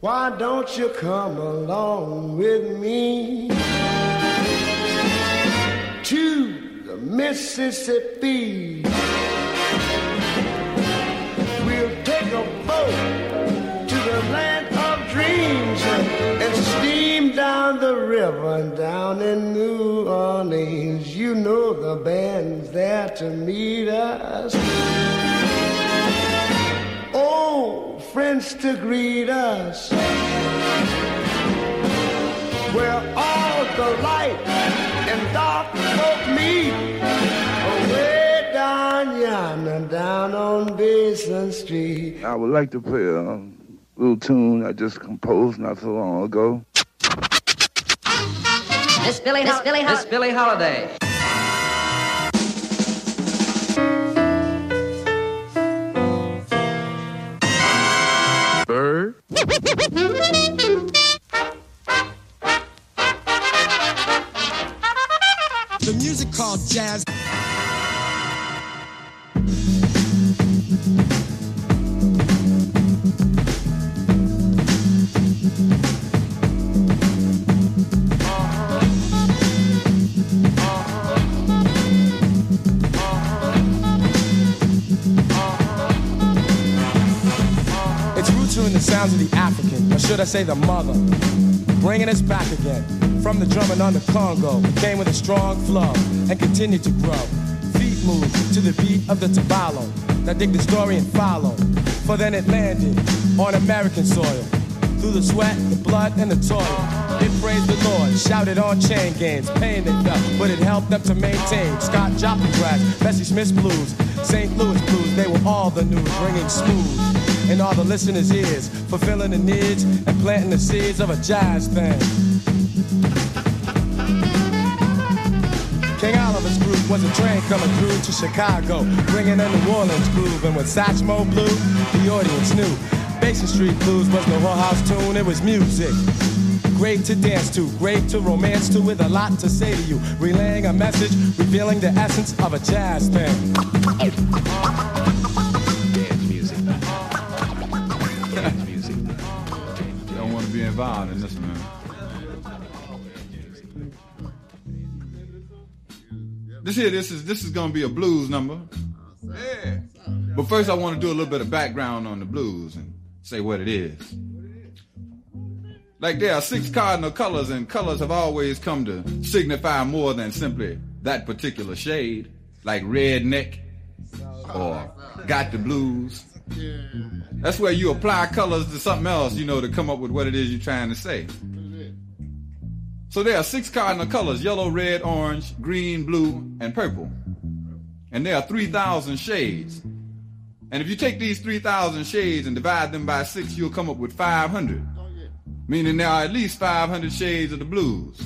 Why don't you come along with me to the Mississippi? We'll take a boat to the land of dreams and steam down the river down in New Orleans. You know the band's there to meet us. Friends to greet us. Where all the light and dark folk meet. Way down yonder, down on Basin Street. I would like to play a little tune I just composed not so long ago. Miss Billie, Miss Billie, Miss Billie Holiday. Ha ha ha ha! Should I say the mother, bringing us back again from the drumming on the Congo. Came with a strong flow and continued to grow. Feet moved to the beat of the tabalo. Now dig the story and follow, for then it landed on American soil. Through the sweat, the blood, and the toil. It praised the Lord, shouted on chain gangs, pain they felt, but it helped them to maintain. Scott Joplin grass, Bessie Smith's blues, St. Louis blues, they were all the news, ringing smooth in all the listeners' ears, fulfilling the needs and planting the seeds of a jazz thing. King Oliver's group was a train coming through to Chicago, bringing in the New Orleans groove. And when Satchmo blew, the audience knew. Basin Street Blues was no whorehouse tune, it was music. Great to dance to, great to romance to, with a lot to say to you. Relaying a message, revealing the essence of a jazz thing. In this, man. This here, this is this is gonna be a blues number. Yeah. But first, I want to do a little bit of background on the blues and say what it is. Like there are six cardinal colors, and colors have always come to signify more than simply that particular shade, like redneck or got the blues. That's where you apply colors to something else, you know, to come up with what it is you're trying to say. So there are six cardinal colors yellow, red, orange, green, blue, and purple. And there are 3,000 shades. And if you take these 3,000 shades and divide them by six, you'll come up with 500. Meaning there are at least 500 shades of the blues.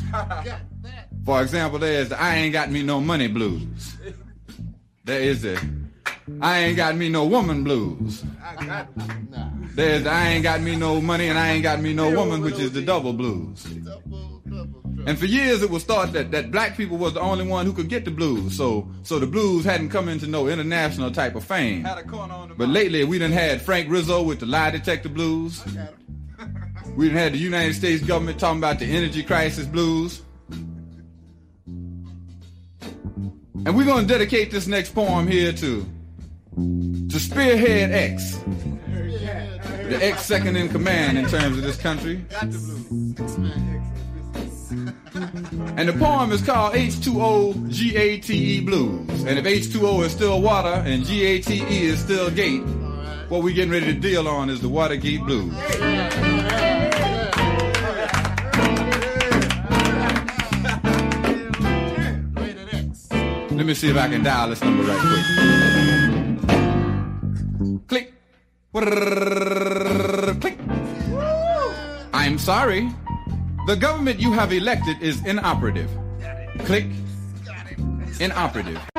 For example, there's the I ain't got me no money blues. There is the I ain't got me no woman blues. There's I ain't got me no money and I ain't got me no woman, which is the double blues. And for years it was thought that, that black people was the only one who could get the blues. So so the blues hadn't come into no international type of fame. But lately we done had Frank Rizzo with the lie detector blues. We done had the United States government talking about the energy crisis blues. And we're gonna dedicate this next poem here to to Spearhead X. The X second in command in terms of this country. And the poem is called H2O GATE Blues. And if H2O is still water and GATE is still gate, what we're getting ready to deal on is the Watergate Blues. Let me see if I can dial this number right quick. Click. I'm sorry. The government you have elected is inoperative. Click. Inoperative.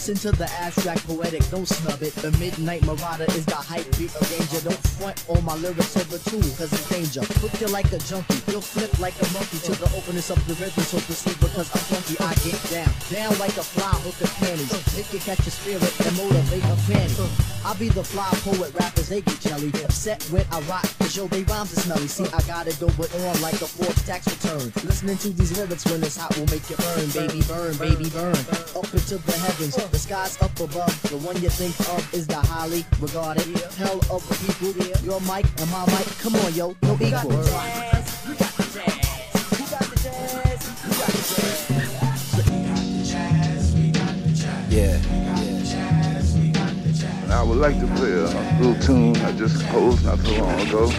Listen to the abstract poetic, don't snub it. The midnight marauder is the hype beat of danger. Don't front on my lyrics over two, cause it's danger. Hook you like a junkie, you'll flip like a monkey to the openness of the rhythm. So proceed because I'm funky, I get down. Down like a fly hook of panties. Make you catch your spirit and motivate a fanny. I be the fly poet, rappers they get jelly. Upset when I rock, cause yo, they rhymes are smelly. See, I gotta it over on like a Forbes tax return. Listening to these lyrics when it's hot will make you burn, baby, burn, baby, burn. Up into the heavens, the skies up above. The one you think of is the highly regarded hell of a people. Your mic and my mic, come on, yo, no equal. I would like to play a little tune I just composed not so long ago.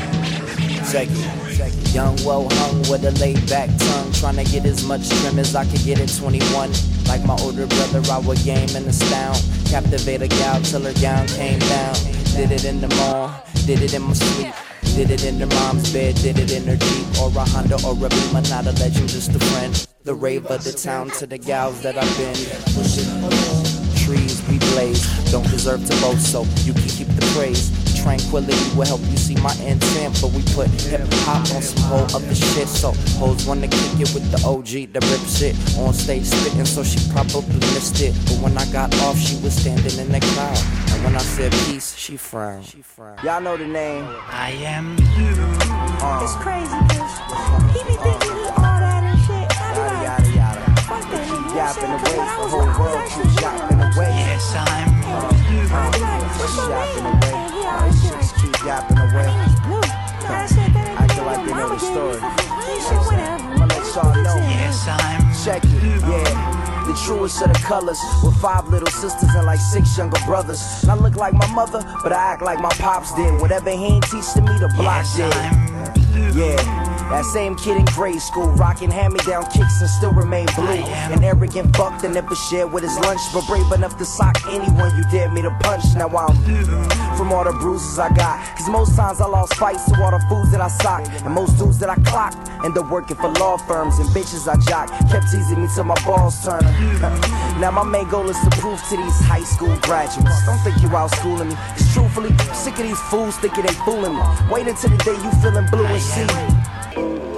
Check it. Young, well hung with a laid back tongue. Trying to get as much trim as I could get at 21. Like my older brother, I would game and astound. Captivate a gal till her gown came down. Did it in the mall, did it in my sleep. Did it in her mom's bed, did it in her Jeep or a Honda or a Beamer, not a legend, just a friend. The rave of the town to the gals that I've been pushing blaze. Don't deserve to boast, so you can keep the praise. Tranquility will help you see my intent, but we put hip hop on some whole other shit. So hoes wanna kick it with the OG, the rip shit on stage spitting, so she probably missed it. But when I got off, she was standing in the crowd, and when I said peace, she frowned. Y'all know the name. I am you. Uh, It's crazy, bitch. He be thinking he all that and shit. Yada yada yada. fuck that nigga. Yapping away, the whole young, I was world actually keeps young. yapping away. Yes, I'm you. I be like, what's Yapping away. All always these be chicks like, keep yapping away. no, no, that shit, that ain't I feel like they know the story. some shit, whatever. I'ma let y'all know. Yes, I'm Check it, yeah. The truest set of the colors, with five little sisters and like six younger brothers. And I look like my mother, but I act like my pops did. Whatever he ain't teaching me, the block Yes, did. I'm Yeah, that same kid in grade school, rocking hand-me-down kicks and still remain blue. An arrogant fuck that never shared with his lunch, but brave enough to sock anyone you dare me to punch. Now I'm from all the bruises I got, cause most times I lost fights to all the fools that I socked, and most dudes that I clocked. End up working for law firms and bitches I jock, kept teasing me till my balls turn. now my main goal is to prove to these high school graduates, don't think you out schooling me, cause truthfully, sick of these fools thinking they fooling me. Wait until the day you feeling blue and see. Tell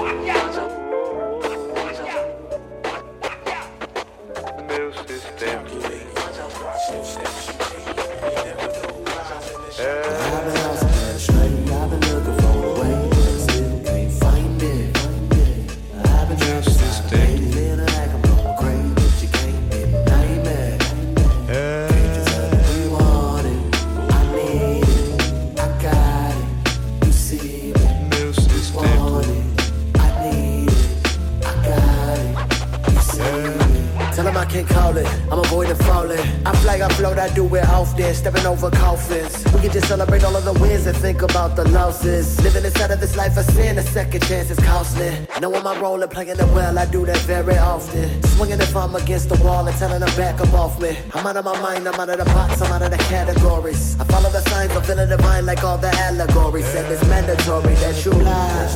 stepping over coffins. We can just celebrate all of the wins and think about the losses. Living inside of this life of sin, a second chance is costly. Knowing my role and playing it well, I do that very often. Swinging if I'm against the wall and telling them back up off me. I'm out of my mind, I'm out of the box, I'm out of the categories. I follow the signs, I'm feeling divine like all the allegories. Said it's mandatory that you lie,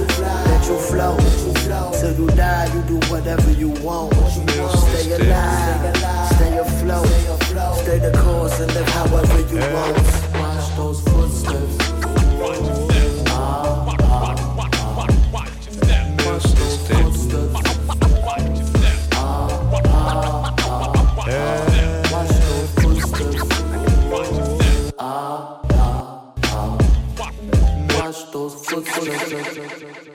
that you flow. Till you die, you do whatever you want. Stay alive, stay afloat, stay the course and live however you want. Watch those footsteps. Ah, ah, ah. Watch those footsteps.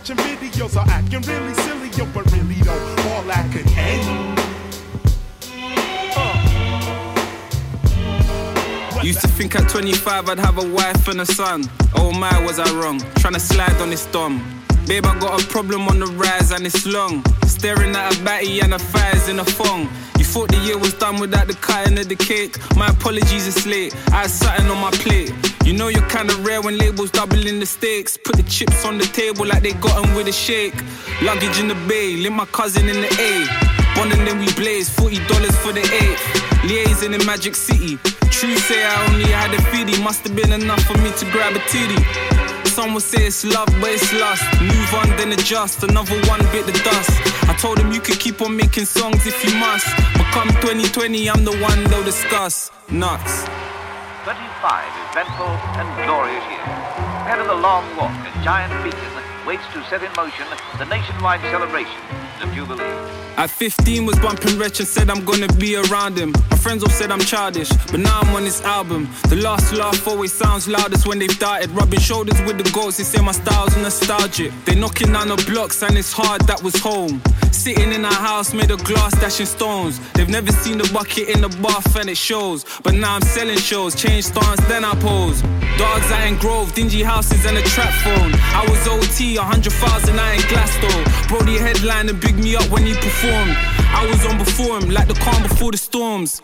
Watching videos or acting really silly, yo, but really though, all that could end. Used to think at 25 I'd have a wife and a son. Oh my, was I wrong? Trying to slide on this dom. Babe, I got a problem on the rise and it's long. Staring at a batty and a fires in a phone. You thought the year was done without the cutting of the cake? My apologies, it's late. I had something on my plate. You know you're kinda rare when labels doubling the stakes. Put the chips on the table like they got 'em with a shake. Luggage in the bay, link my cousin in the A. Bond and then we blaze, $40 for the eighth. Liaison in Magic City. True say I only had a feedy, must have been enough for me to grab a titty. Some would say it's love, but it's lust. Move on, then adjust. Another one bit the dust. I told them you could keep on making songs if you must. But come 2020, I'm the one they'll discuss. Nuts. 25 eventful and glorious years. Ahead of the long walk, a giant beacon waits to set in motion the nationwide celebration of Jubilee. At 15 was bumping Wretch and said I'm gonna be around him. My friends all said I'm childish, but now I'm on this album. The last laugh always sounds loudest when they've started. Rubbing shoulders with the goats, they say my style's nostalgic. They knocking down the blocks and it's hard, that was home. Sitting in a house made of glass, dashing stones. They've never seen the bucket in the bath and it shows. But now I'm selling shows, change stance, then I pose. Dogs out in Grove, dingy houses and a trap phone. I was OT, 100,000 out in Glasgow. Brody headline and big me up when he performed. I was on before him, like the calm before the storms.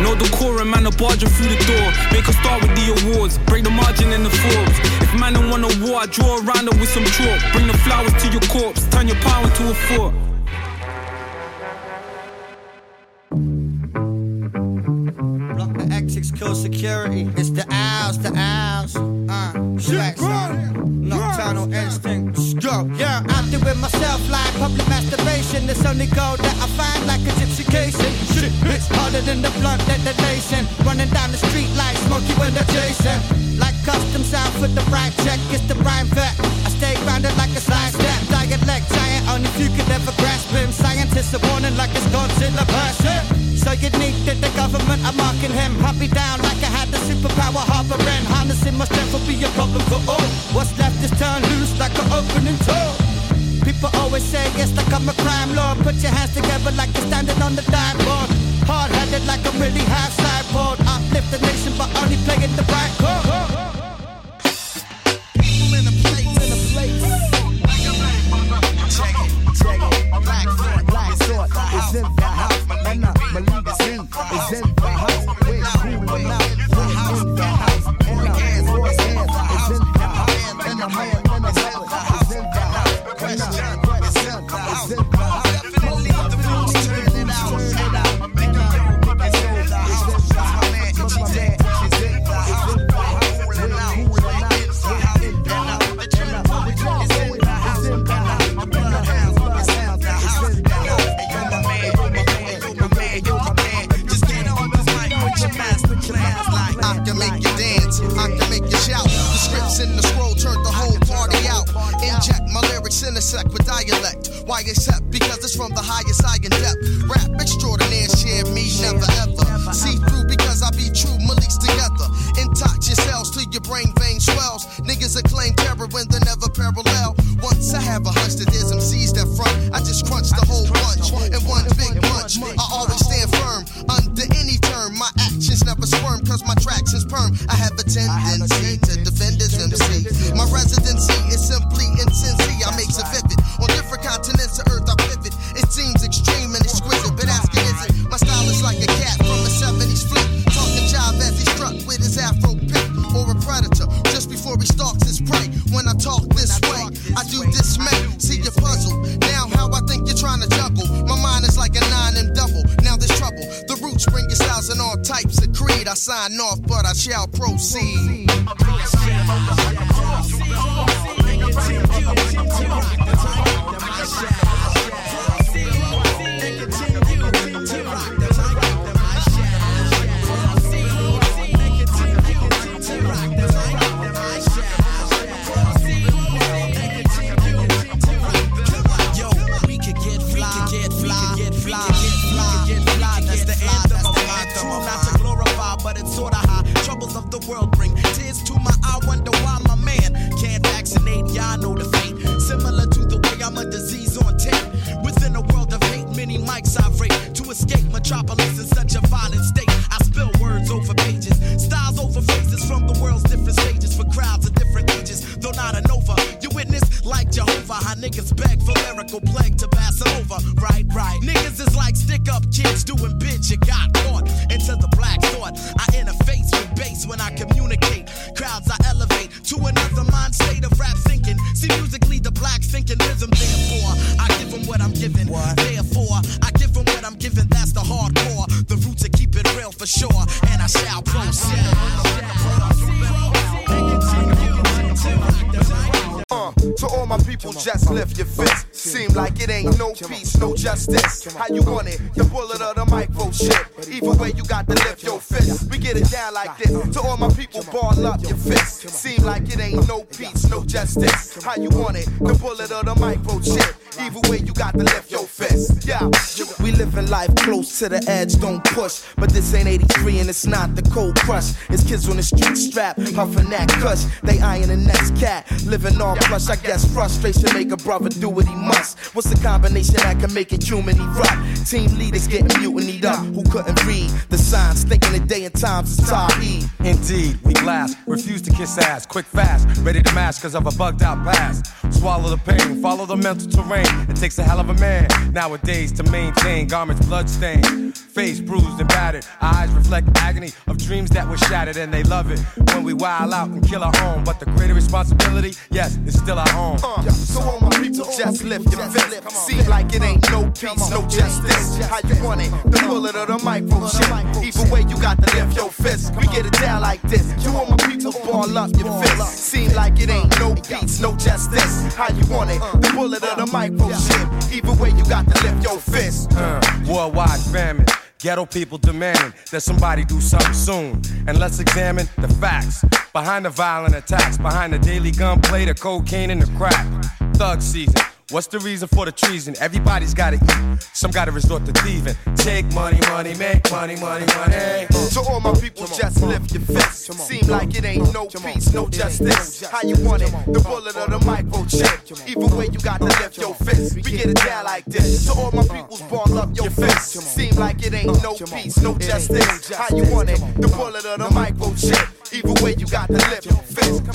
No decorum, man, a barging through the door. Make a start with the awards, break the margin in the Forbes. If man don't want a war, I draw around it with some chalk. Bring the flowers to your corpse, turn your power into a fort. The kill security. It's the owls, the owls. Uh, Shrek, nocturnal instinct. Go. Yeah, I'm doing myself like public masturbation. It's only gold that I find like a gypsy casing. Shit, it's harder than the blunt detonation. Running down the street like Smokey when they're chasing. Like custom sound for the right check. It's the rhyme vet. I stay grounded like a science step. Dialect giant, only few could ever grasp him. Scientists are warning like it's Godzilla person. Need that the government are marking him. Me down like I had the superpower harboring. Harnessing my strength will be a problem for all. What's left is turned loose like an opening door. People always say yes, like I'm a crime lord. Put your hands together like you're standing on the dime board. Hard headed like I'm really half sideboard. Uplift the nation, but only playing the right sign off, but I shall proceed. escape How you want it? The bullet or the micro oh, shit. Either way, you got to lift your fist. We get it down like this. To all my people, ball up your fist. Seem like it ain't no peace, no justice. How you want it? The bullet or the micro oh, shit. To the edge, don't push. But this ain't 83 and it's not the cold crush. It's kids on the street strap, puffing that cush. They eyeing the next cat, living all plush. I guess frustration make a brother do what he must. What's the combination that can make it human erupt? Team leaders getting mutinied up, who couldn't read the signs, thinking the day and times is Tahi. Indeed, we glass, refuse to kiss ass, quick fast, ready to mash cause of a bugged out past. Swallow the pain, follow the mental terrain. It takes a hell of a man nowadays to maintain garments bloodstained, face bruised and battered. Eyes reflect agony of dreams that were shattered, and they love it when we wild out and kill our home. But the greater responsibility, yes, it's still our home. Uh, so all my people just lift your fist. Seem like it ain't no peace, no justice. How you want it? The bullet or the micro shit. Either way, you got to lift your fist. We get it down like this. You all my people, ball up your fist. Seem like it ain't no peace, no justice. How you want it? The bullet or the micro shit. Either way, you got to lift your fist. Uh, worldwide famine. Ghetto people demanding that somebody do something soon. And let's examine the facts behind the violent attacks, behind the daily gunplay, the cocaine, and the crack. Thug season. What's the reason for the treason? Everybody's gotta eat. Some gotta resort to thieving. Take money, money, make money, money, money. To all my people, just lift your fist. Seem like it ain't no peace, no justice. How you want it? The bullet or the micro chip. Either way, you got to lift your fist. We get it down like this. To all my peoples, ball up your fist. Seem like it ain't no peace, no justice. How you want it? The bullet or the micro chip. Either way, you got to.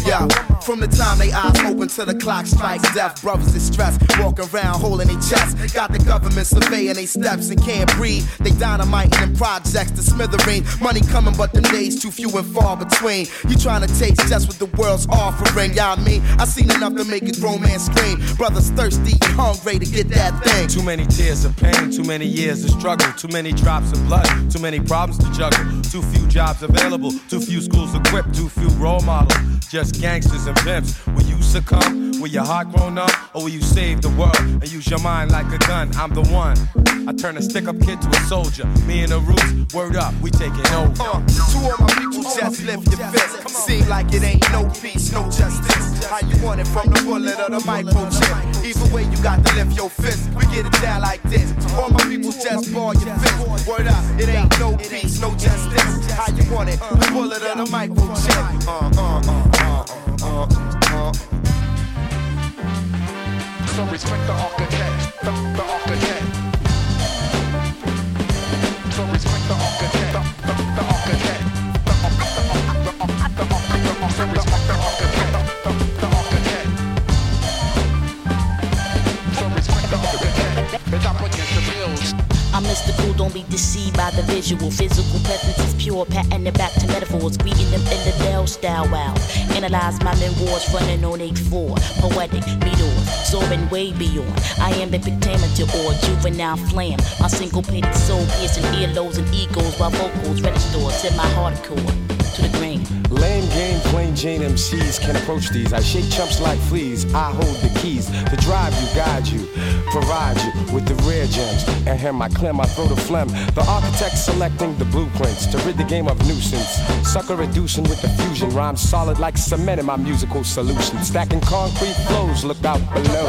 Yeah, from the time they eyes open to the clock strikes death, brothers in stress, walking around holding their chest. Got the government surveying their steps and can't breathe. They dynamite in projects to smithereen. Money coming, but the days too few and far between. You trying to taste just what the world's offering, y'all I mean? I seen enough to make a grown man scream. Brothers thirsty hungry to get that thing. Too many tears of pain, too many years of struggle, too many drops of blood, too many problems to juggle, too few jobs available, too few schools equipped, too few role models, just gangsters and pimps. Will you succumb? Will your heart grow numb? Or will you save the world and use your mind like a gun? I'm the one. I turn a stick up kid to a soldier. Me and the roots, word up, we taking over. Uh, to all my people, just lift your fist. Seem like it ain't no peace, no justice. How you want it from the bullet or the microchip? Either way, you got to lift your fist. We get it down like this. All my people, just ball your fist. Word up, it ain't no peace, no justice. How you want it? The bullet or the microchip? Uh, uh, uh, uh, uh, uh. So respect the architect, the, the architect. The visual. Physical presence is pure, patting it back to metaphors. Greeting them in the Dell style, wow. Analyze my memoirs running on H4. Poetic meteors, soaring way beyond. I am epic to or juvenile flam. My syncopated soul piercing earlobes and egos while vocals register to my hardcore. To the grain. Lame game, plain Jane MCs can approach these. I shake chumps like fleas. I hold the keys to drive you, guide you, provide you with the rare gems. And hear my clem, I throw the phlegm. The architect selecting the blueprints to rid the game of nuisance. Sucker reducing with the fusion. Rhymes solid like cement in my musical solution. Stacking concrete flows, look out below.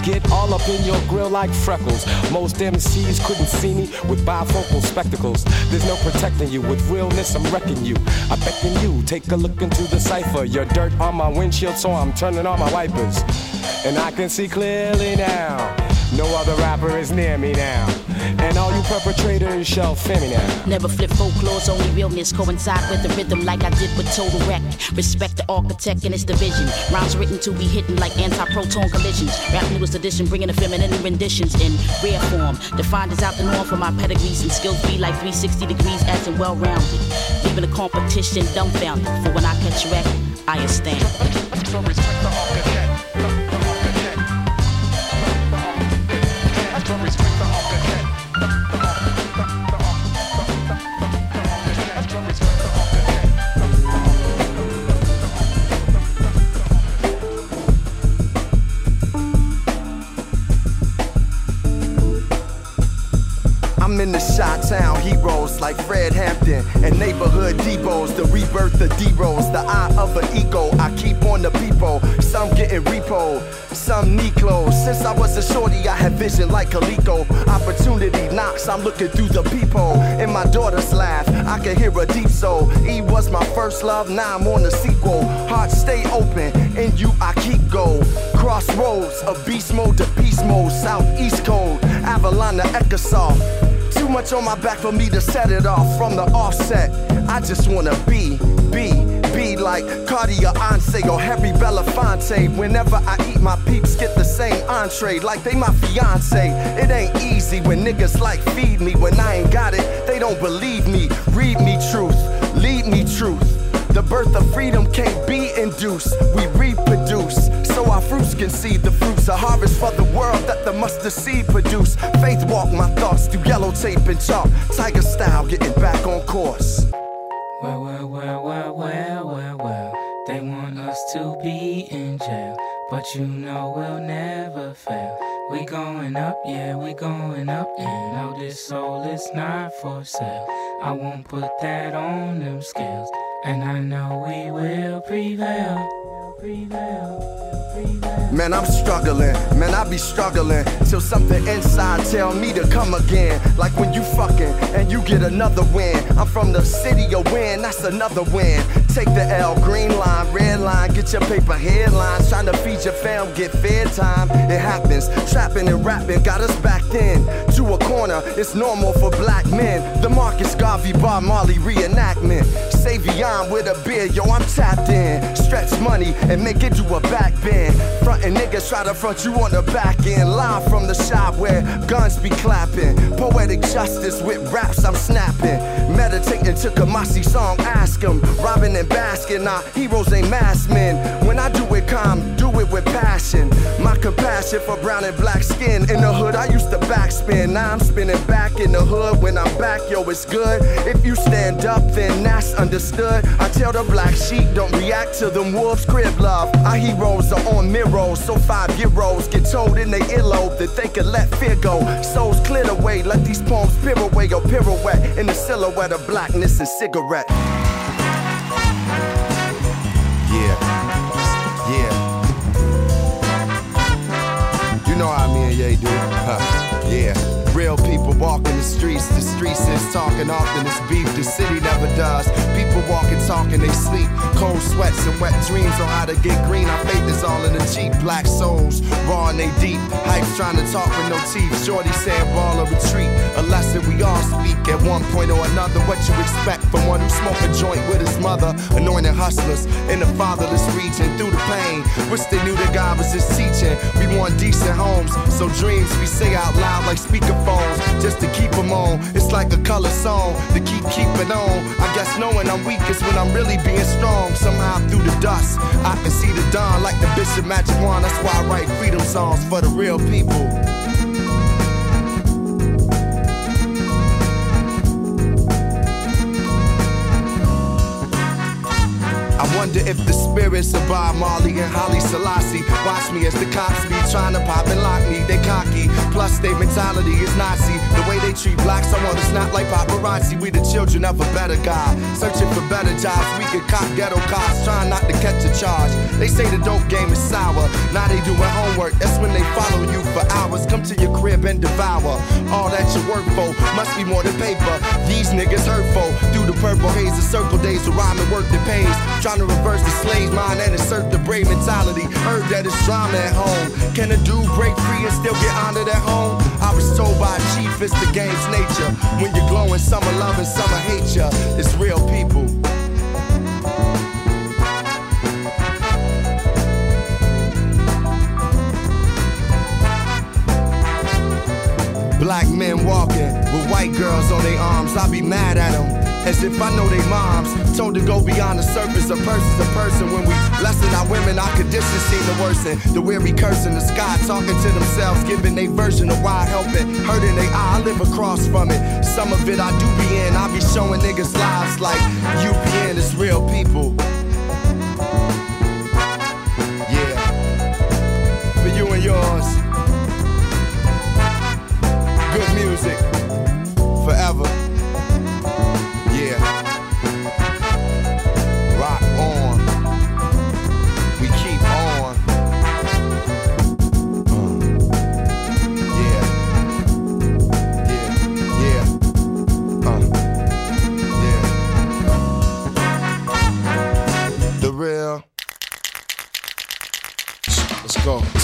Get all all up in your grill like freckles. Most MCs couldn't see me with bifocal spectacles. There's no protecting you with realness, I'm wrecking you. I beckon you, take a look into the cipher. Your dirt on my windshield, so I'm turning on my wipers. And I can see clearly now. No other rapper is near me now. And all you perpetrators shall fear me now. Never flip folklore's only realness coincide with the rhythm like I did with Total Wreck. Respect the architect and its division. Rhymes written to be hidden like anti-proton collisions. Rap newest edition bringing the feminine renditions in rare form. Defined as out the norm for my pedigrees and skills be like 360 degrees as in well-rounded. Leaving the competition dumbfounded. For when I catch wreck, I astound. Vision like Coleco. Opportunity knocks, I'm looking through the peephole. In my daughter's laugh, I can hear a deep soul. E was my first love, now I'm on the sequel. Heart stay open, in you I keep go. Crossroads of beast mode to peace mode, southeast code, Avalon to Echosaw. Too much on my back for me to set it off from the offset. I just wanna be like Cardia Anse or Harry Belafonte. Whenever I eat, my peeps get the same entree, like they my fiance. It ain't easy when niggas like feed me. When I ain't got it, they don't believe me. Read me truth, lead me truth. The birth of freedom can't be induced. We reproduce, so our fruits can see the fruits. A harvest for the world that the mustard seed produce. Faith walk my thoughts through yellow tape and chalk. Tiger style, getting back on course. But you know we'll never fail. We going up, yeah, we going up, and no, this soul is not for sale. I won't put that on them scales, and I know we will prevail. Prevail, prevail. Man, I'm struggling, man, I be struggling till something inside tell me to come again. Like when you fucking and you get another win. I'm from the city of win, that's another win. Take the L, green line, red line, get your paper headlines. Trying to feed your fam, get fed time. It happens. Trapping and rapping got us backed in to a corner. It's normal for black men. The Marcus Garvey Bar Marley reenactment. Savion with a beer, yo, I'm tapped in. Stretch money and make it do a back bend. Frontin' niggas try to front you on the back end. Live from the shop where guns be clapping. Poetic justice with raps I'm snapping. Meditating to Kamasi song, ask him. Robbing and basking, nah, heroes ain't masked men. When I do it calm, do it with passion. My compassion for brown and black skin. In the hood, I used to backspin. Now I'm spinning back in the hood. When I'm back, yo, it's good. If you stand up, then that's understood. I tell the black sheep, don't react to them wolves' crib love. Our heroes are on mirrors, so five year olds get told in their earlobe that they can let fear go. Souls clear away, let these poems peer away pirouette in the silhouette of blackness and cigarette. Yeah, yeah. You know how me and Ye do. Huh. Yeah. Real people walking the streets, the streets is talking often, it's beef, the city never does. People walking, talking, they sleep. Cold sweats and wet dreams on how to get green. Our faith is all in the cheap. Black souls, raw and they deep. Hype's trying to talk with no teeth. Shorty saying ball or retreat. A lesson we all speak at one point or another. What you expect from one who smoke a joint with his mother. Anointed hustlers in the fatherless region through the pain. Wish they knew that God was his teaching. We want decent homes, so dreams we say out loud like speakerphones just to keep them on. It's like a color song to keep keeping on. I guess knowing I'm weak is when I'm really being strong. Somehow through the dust, I can see the dawn like the Bishop Magic Juan. That's why I write freedom songs for the real people. I wonder if the spirits of Bob Marley and Haile Selassie watch me as the cops be trying to pop and lock me. They cocky, plus their mentality is Nazi. The way they treat blacks, I wanna snap like paparazzi. We the children of a better God, searching for better jobs. We get cop ghetto cops, trying not to catch a charge. They say the dope game is sour. Now they doing homework. That's when they follow you for hours. Come to your crib and devour all that you work for. Must be more than paper. These niggas hurtful. Through the purple haze, the circle days of rhyme and work that pays. Trying to reverse the slave mind and assert the brave mentality. Heard that it's drama at home. Can a dude break free and still get honored at home? I was told by a chief it's the game's nature. When you're glowing, some are loving, some are hate ya. It's real people. Black men walking with white girls on their arms. I be mad at them. As if I know they moms. Told to go beyond the surface. A person's a person. When we lessen our women, our conditions seem to worsen. The weary cursing the sky, talking to themselves, giving their version of why helping. Hurting they eye, I live across from it. Some of it I do be in. I be showing niggas lives like UPN is real people.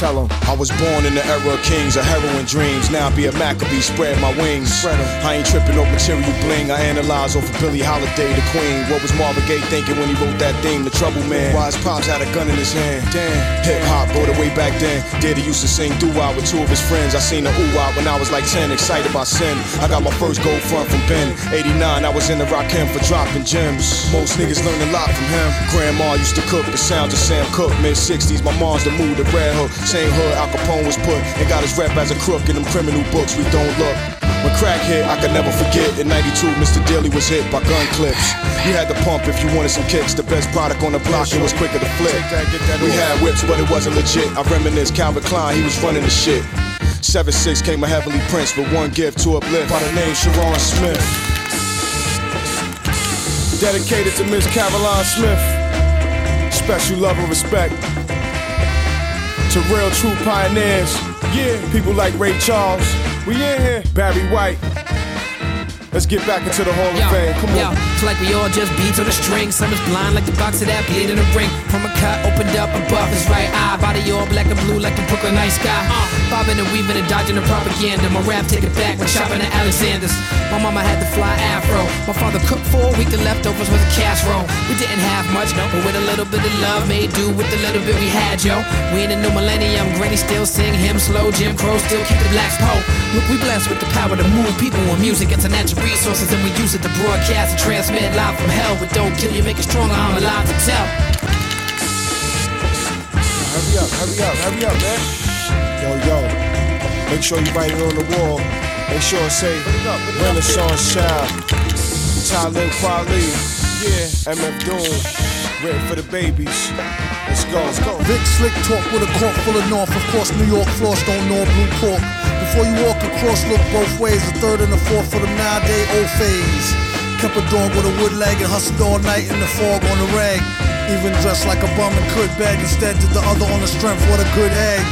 Let's go. Tell 'em I was born in the era of kings, of heroin dreams. Now I be a Maccabee, spread my wings. I ain't tripping over material bling. I analyze over Billie Holiday, the queen. What was Marvin Gaye thinking when he wrote that theme, The Trouble Man? Why his pops had a gun in his hand? Damn. Hip hop brought it way back then. Daddy used to sing doo wop with two of his friends. I seen the ooh wop when I was like 10, excited by sin. I got my first gold front from Ben. 89, I was in the Rakim for dropping gems. Most niggas learn a lot from him. Grandma used to cook the sounds of Sam Cooke. Mid 60s, my mom's the mood, the red hook. Same hood Al Capone was put and got his rep as a crook in them criminal books. We don't look. When crack hit, I could never forget. In 92, Mr. Dilly was hit by gun clips. You had to pump if you wanted some kicks. The best product on the block, it was quicker to flip. We had whips, but it wasn't legit. I reminisce Calvin Klein, he was running the shit. 7-6 came a heavenly prince with one gift to uplift by the name Sharon Smith. Dedicated to Miss Caroline Smith. Special love and respect to real true pioneers. Yeah, people like Ray Charles. We in here. Barry White. Let's get back into the Hall of Yo, Fame. Come yo, on. it's like we all just beats on a string. Some is blind like the box of that bleed in the ring. From a cut opened up above his right eye. Body all black and blue like the Brooklyn night sky. Uh, bobbing and weaving and dodging the propaganda. My rap take it back when shopping at Alexander's. My mama had the fly afro. My father cooked for a week. The leftovers was a casserole. We didn't have much, but with a little bit of love, made do with the little bit we had, yo. We in the new millennium. Granny still sing him slow. Jim Crow still keep the blacks po. Look, we blessed with the power to move people with music. It's a natural resources and we use it to broadcast and transmit live from hell. But don't kill you, make it stronger. I'm alive to tell. Hurry up, hurry up, hurry up, man. Yo, yo. Make sure you write it on the wall. Make sure it say Renaissance Child. Talib Kweli. Yeah. MF Doom. Written for the babies. Let's go. Let's go. Vic Slick talk with a court full of north. Of course, New York floors don't know blue pork. Before you walk across, look both ways. The third and the fourth for them nowadays old phase. Kept a dog with a wood leg and hustled all night in the fog on the rag. Even dressed like a bum and could beg. Instead, did the other on the strength. What a good egg.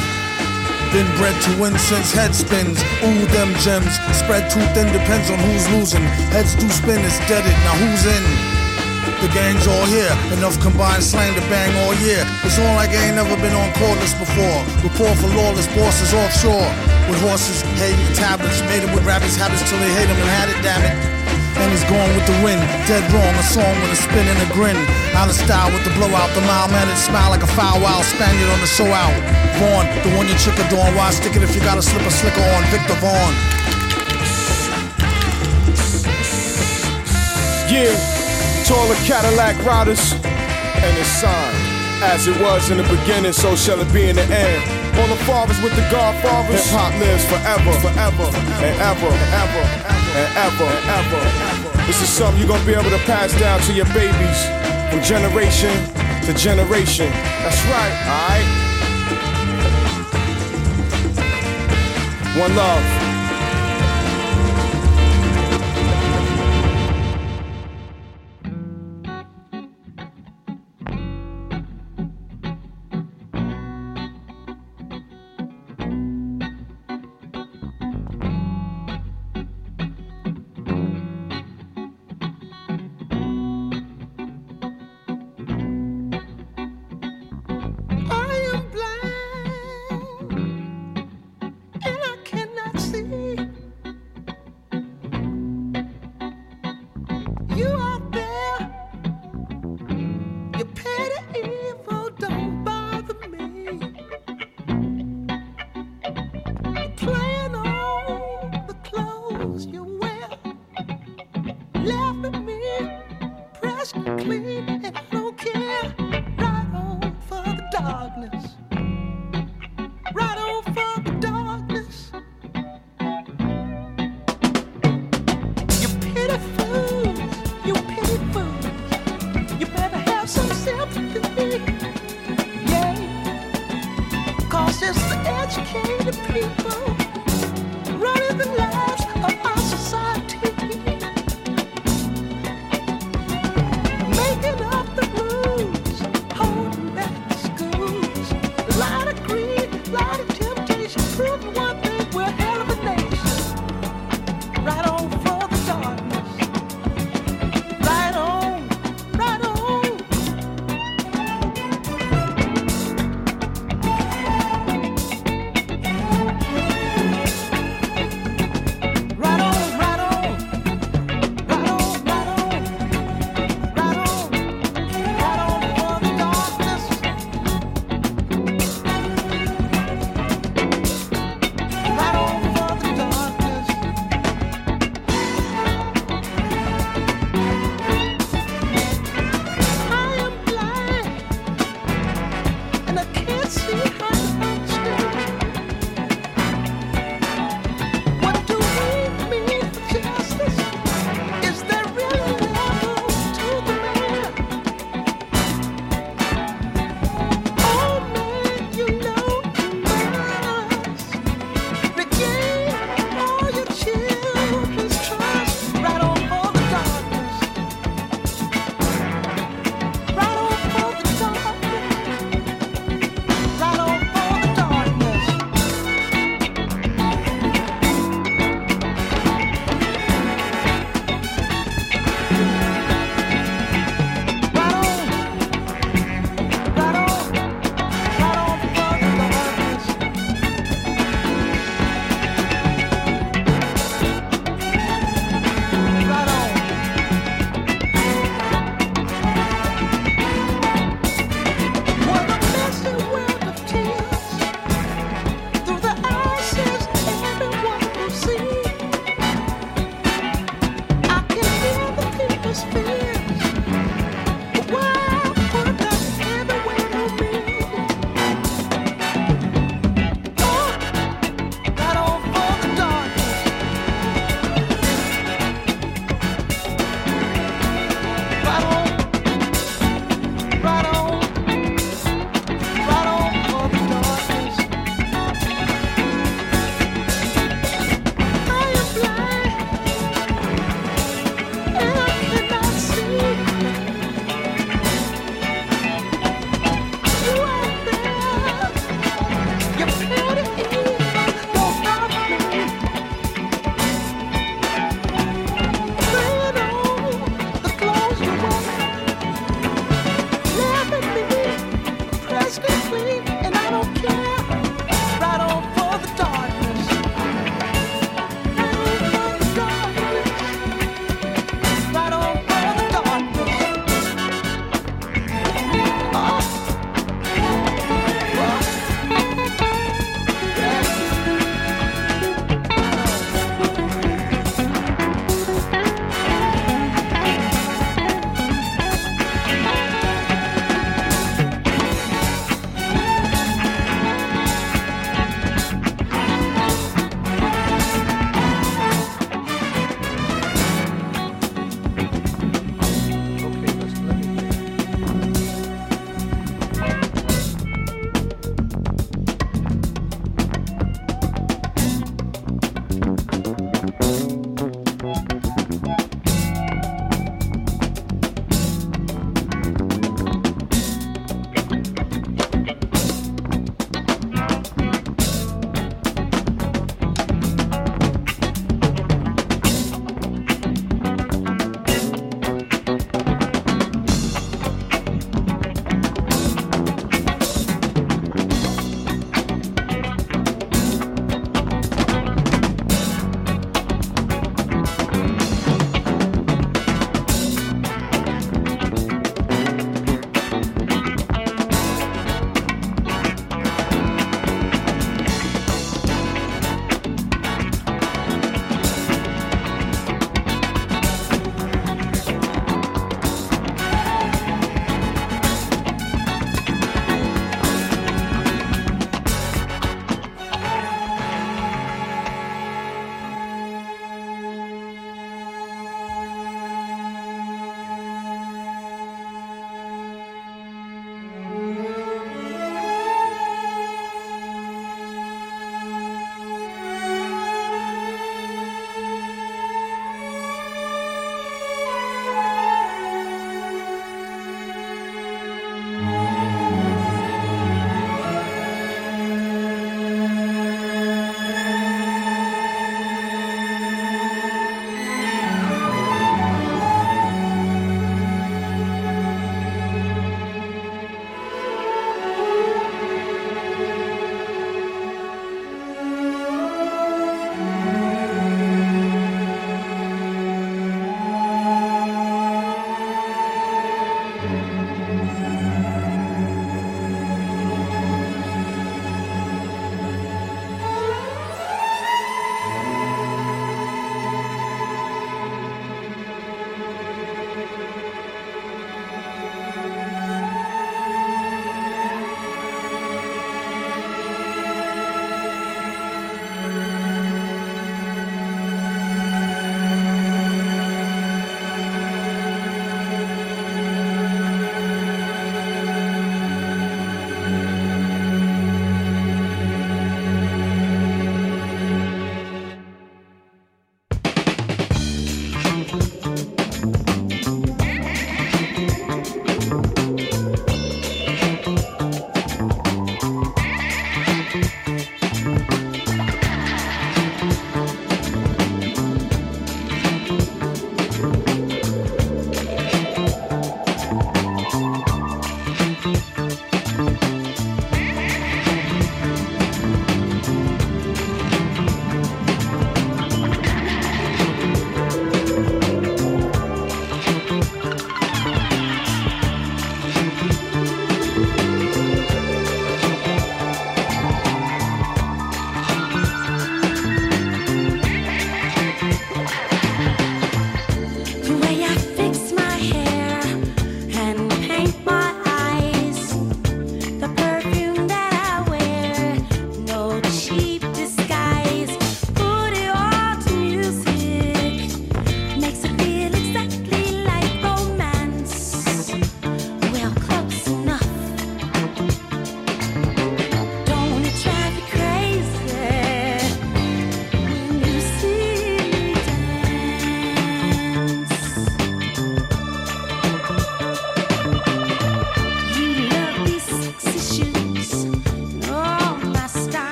Been bred to win since head spins. Ooh, them gems. Spread too thin, depends on who's losing. Heads do spin, it's deaded. Now who's in? The gang's all here. Enough combined slang to bang all year. It's all like I ain't never been on cordless before. Report for lawless bosses offshore. With horses, hay, and tablets. Made 'em with rabbits' habits till they hate 'em and had it, damn it. And he's going with the wind. Dead wrong, a song with a spin and a grin. Out of style with the blowout. The mild mannered smile like a foul wild Spaniard on the show out. Vaughn, the one you trick adorn. Why stick it if you got a slipper slicker on? Viktor Vaughn. Yeah, taller Cadillac riders, and it's signed. As it was in the beginning, so shall it be in the end. All the fathers with the godfathers. Hip hop lives forever, forever, and ever, and ever, and ever, and ever. This is something you're gonna be able to pass down to your babies from generation to generation. That's right, alright? One love. People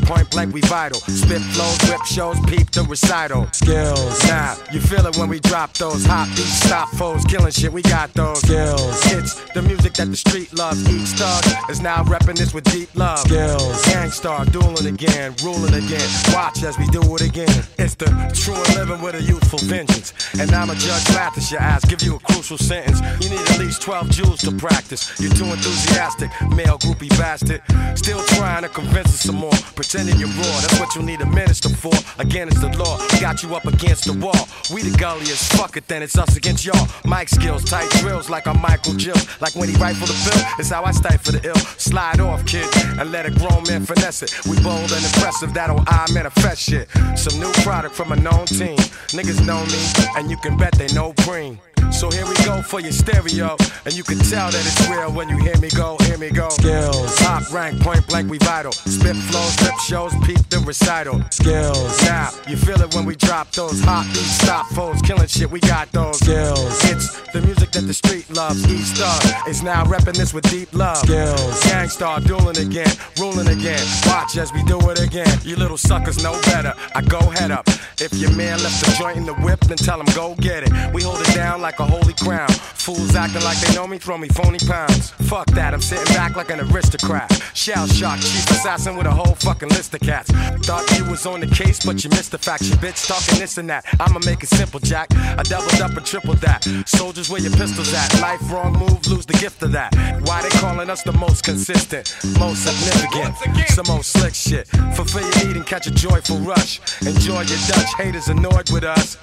point blank, we vital. Spit flows, shows, peep the recital. Skills, now you feel it when we drop those hot beats, stop foes, killing shit. We got those skills. It's the music that the street loves. Each thug is now repping this with deep love. Skills, Gang Starr, dueling again, ruling again. Watch as we do it again. It's the true and living with a youthful vengeance. And I'm a judge, at your ass, give you a crucial sentence. You need at least 12 jewels to practice. You're too enthusiastic, male groupie bastard. Still trying to convince us some more. Pretending you're raw, that's what you need a minister for. Again, it's the law, got you up against the wall. We the gulliest, fuck it, then it's us against y'all. Mic skills, tight drills like I'm Michael Jill. Like when he rifle the bill, it's how I stifle the ill. Slide off, kid, and let a grown man finesse it. We bold and impressive, that'll I manifest shit. Some new product from a known team. Niggas know me, and you can bet they know green. So here we go for your stereo, and you can tell that it's real when you hear me go, hear me go. Skills, top rank, point blank, we vital. Spit flows, rip shows, peep the recital. Skills, now you feel it when we drop those hot beats, stop foes, killing shit. We got those skills. It's the music that the street loves. Each star is now repping this with deep love. Skills, Gang Starr, dueling again, ruling again. Watch as we do it again. You little suckers know better. I go head up. If your man left the joint in the whip, then tell him go get it. We hold it down like a holy crown. Fools acting like they know me, throw me phony pounds. Fuck that, I'm sitting back like an aristocrat. Shell shock, chief assassin with a whole fucking list of cats. Thought you was on the case, but you missed the fact. You bitch talking this and that. I'ma make it simple, Jack. I doubled up and tripled that. Soldiers, where your pistols at? Life wrong move, lose the gift of that. Why they calling us the most consistent, most significant? Some old slick shit. Fulfill your need and catch a joyful rush. Enjoy your Dutch haters annoyed with us.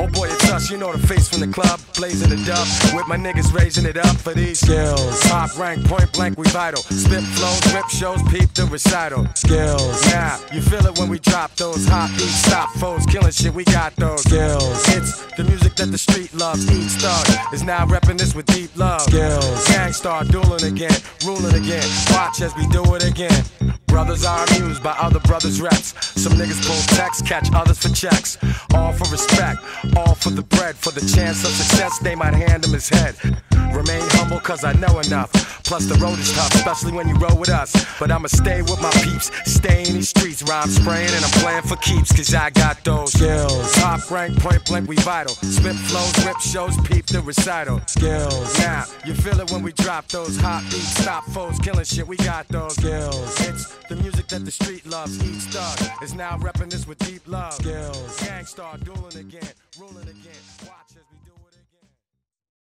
Oh boy, it's us, you know the face from the club, blazing the dub. With my niggas raising it up for these skills. Top rank, point blank, we vital. Spit flows, rip shows, peep the recital. Skills. Now, you feel it when we drop those hot beats, stop foes, killing shit, we got those skills. It's the music that the street loves. Each thug is now repping this with deep love. Skills. Gang Starr, dueling again, ruling again. Watch as we do it again. Brothers are amused by other brothers' reps. Some niggas pull texts, catch others for checks. All for respect, all for the bread. For the chance of success, they might hand him his head. Remain humble, cause I know enough. Plus, the road is tough, especially when you roll with us. But I'ma stay with my peeps, stay in these streets. Rhyme spraying, and I'm playing for keeps, cause I got those skills. Top rank, point blank, we vital. Spit flows, rip shows, peep the recital. Skills. Now, you feel it when we drop those hot beats, stop foes, killing shit, we got those skills. It's the music that the street loves, each thug is now repping this with deep love. Skills. Gang Starr dueling again, ruling again.